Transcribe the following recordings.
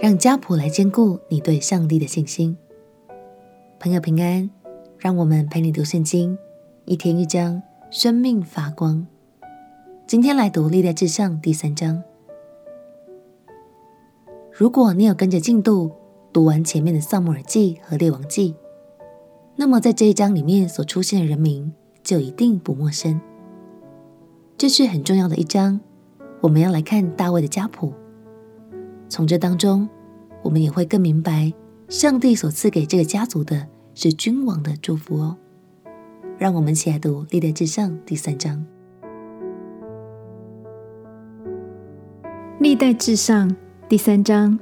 让家谱来坚固你对上帝的信心。朋友平安，让我们陪你读圣经，一天一章，生命发光。今天来读历代志上第三章。如果你有跟着进度读完前面的撒母耳记和列王记，那么在这一章里面所出现的人名就一定不陌生。这是很重要的一章，我们要来看大卫的家谱。从这当中，我们也会更明白，上帝所赐给这个家族的是君王的祝福哦。让我们一起来读《历代志上》第三章。《历代志上》第三章，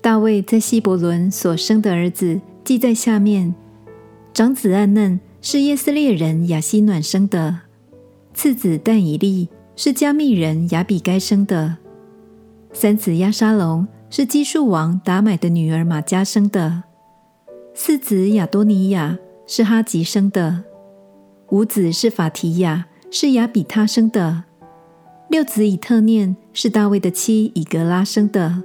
大卫在希伯伦所生的儿子记在下面：长子暗嫩是耶斯列人亚希暖生的，次子但以利是迦密人亚比该生的。三子押沙龙是基述王达买的女儿玛迦生的，四子亚多尼亚是哈吉生的，五子是法提亚是亚比他生的，六子以特念是大卫的妻以格拉生的。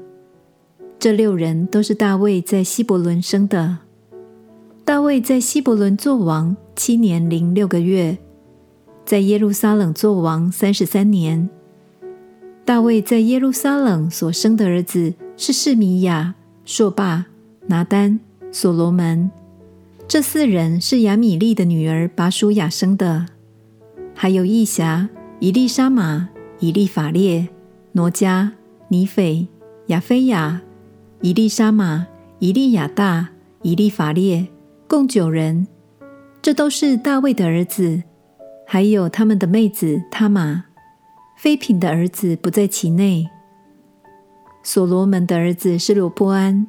这六人都是大卫在希伯伦生的。大卫在希伯伦作王七年零六个月，在耶路撒冷作王三十三年。大卫在耶路撒冷所生的儿子是示米亚、朔霸、拿单、所罗门，这四人是亚米利的女儿拔书亚生的，还有义侠、以利沙玛、以利法列、挪迦、尼斐、亚非亚、以利沙玛、以利亚大、以利法列，共九人，这都是大卫的儿子，还有他们的妹子他玛。妃嫔的儿子不在其内。所罗门的儿子是罗波安，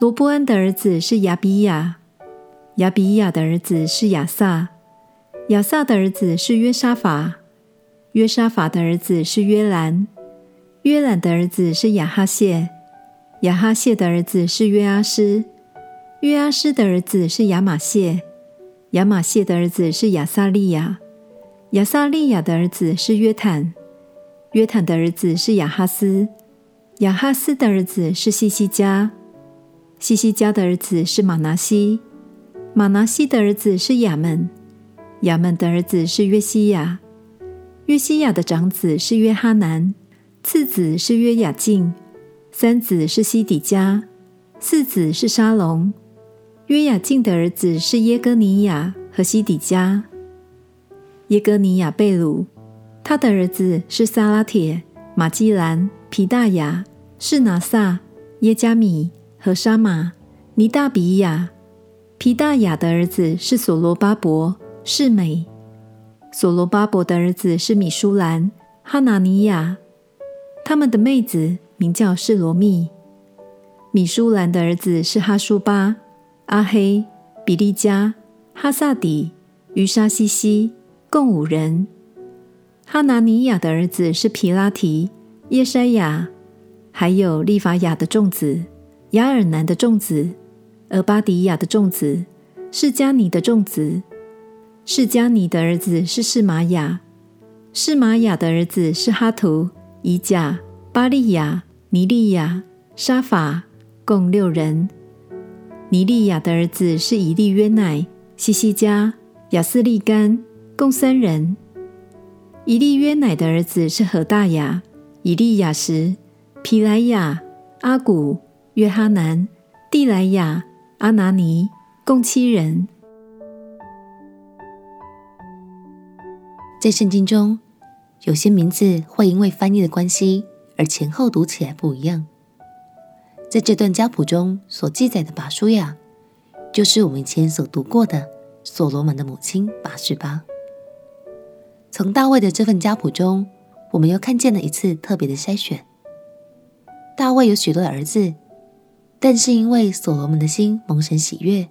罗波安的儿子是亚比亚，亚比亚的儿子是亚萨，亚萨的儿子是约沙法，约沙法的儿子是约兰，约兰的儿子是亚哈谢，亚哈谢的儿子是约阿施，约阿施的儿子是亚玛谢，亚玛谢的儿子是亚撒利雅，亚撒利雅的儿子是约坦。约坦的儿子是亚哈斯，亚哈斯的儿子是西西家，西西家的儿子是马拿西，马拿西的儿子是亚们，亚们的儿子是约西亚，约西亚的长子是约哈南，次子是约雅敬，三子是西底加，四子是沙龙，约雅敬的儿子是耶哥尼亚和西底加，耶哥尼亚被掳。他的儿子是撒拉铁、马基兰、皮大雅、士拿撒、耶加米和沙玛、尼大比雅。皮大雅的儿子是所罗巴伯、示每。所罗巴伯的儿子是米舒兰、哈拿尼亚。他们的妹子名叫示罗密。米舒兰的儿子是哈舒巴、阿黑、比利加、哈萨底、于沙西西，共五人。哈拿尼亚的儿子是皮拉提、耶筛亚，还有利法亚的众子、亚尔南的众子、俄巴迪亚的众子、释迦尼的众子。释迦尼的儿子是示玛雅，示玛雅的儿子是哈图、以甲、巴利亚、尼利亚、沙法，共六人。尼利亚的儿子是以利约乃、西西加、亚斯利干，共三人。以利约乃的儿子是何大雅、以利亚什、皮莱亚、阿古、约哈南、蒂莱亚、阿拿尼，共七人。在圣经中，有些名字会因为翻译的关系而前后读起来不一样。在这段家谱中所记载的拔书亚，就是我们以前所读过的所罗门的母亲拔示巴。从大卫的这份家谱中，我们又看见了一次特别的筛选。大卫有许多的儿子，但是因为所罗门的心蒙神喜悦，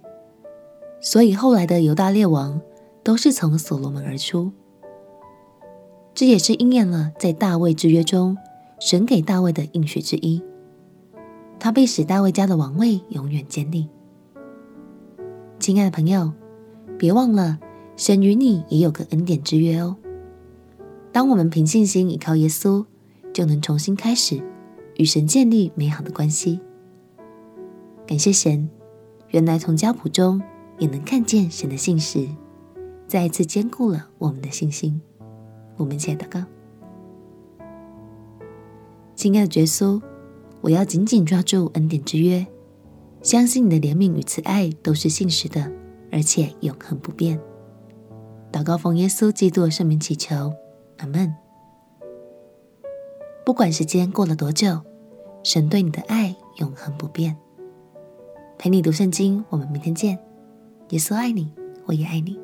所以后来的犹大列王都是从所罗门而出。这也是应验了在大卫之约中，神给大卫的应许之一。他必使大卫家的王位永远坚定。亲爱的朋友，别忘了，神与你也有个恩典之约哦。当我们凭信心依靠耶稣，就能重新开始，与神建立美好的关系。感谢神，原来从家谱中也能看见神的信实，再一次坚固了我们的信心。我们一起来祷告。亲爱的耶稣，我要紧紧抓住恩典之约，相信你的怜悯与慈爱都是信实的，而且永恒不变。祷告奉耶稣基督的圣名祈求，阿门。不管时间过了多久，神对你的爱永恒不变。陪你读圣经，我们明天见。耶稣爱你，我也爱你。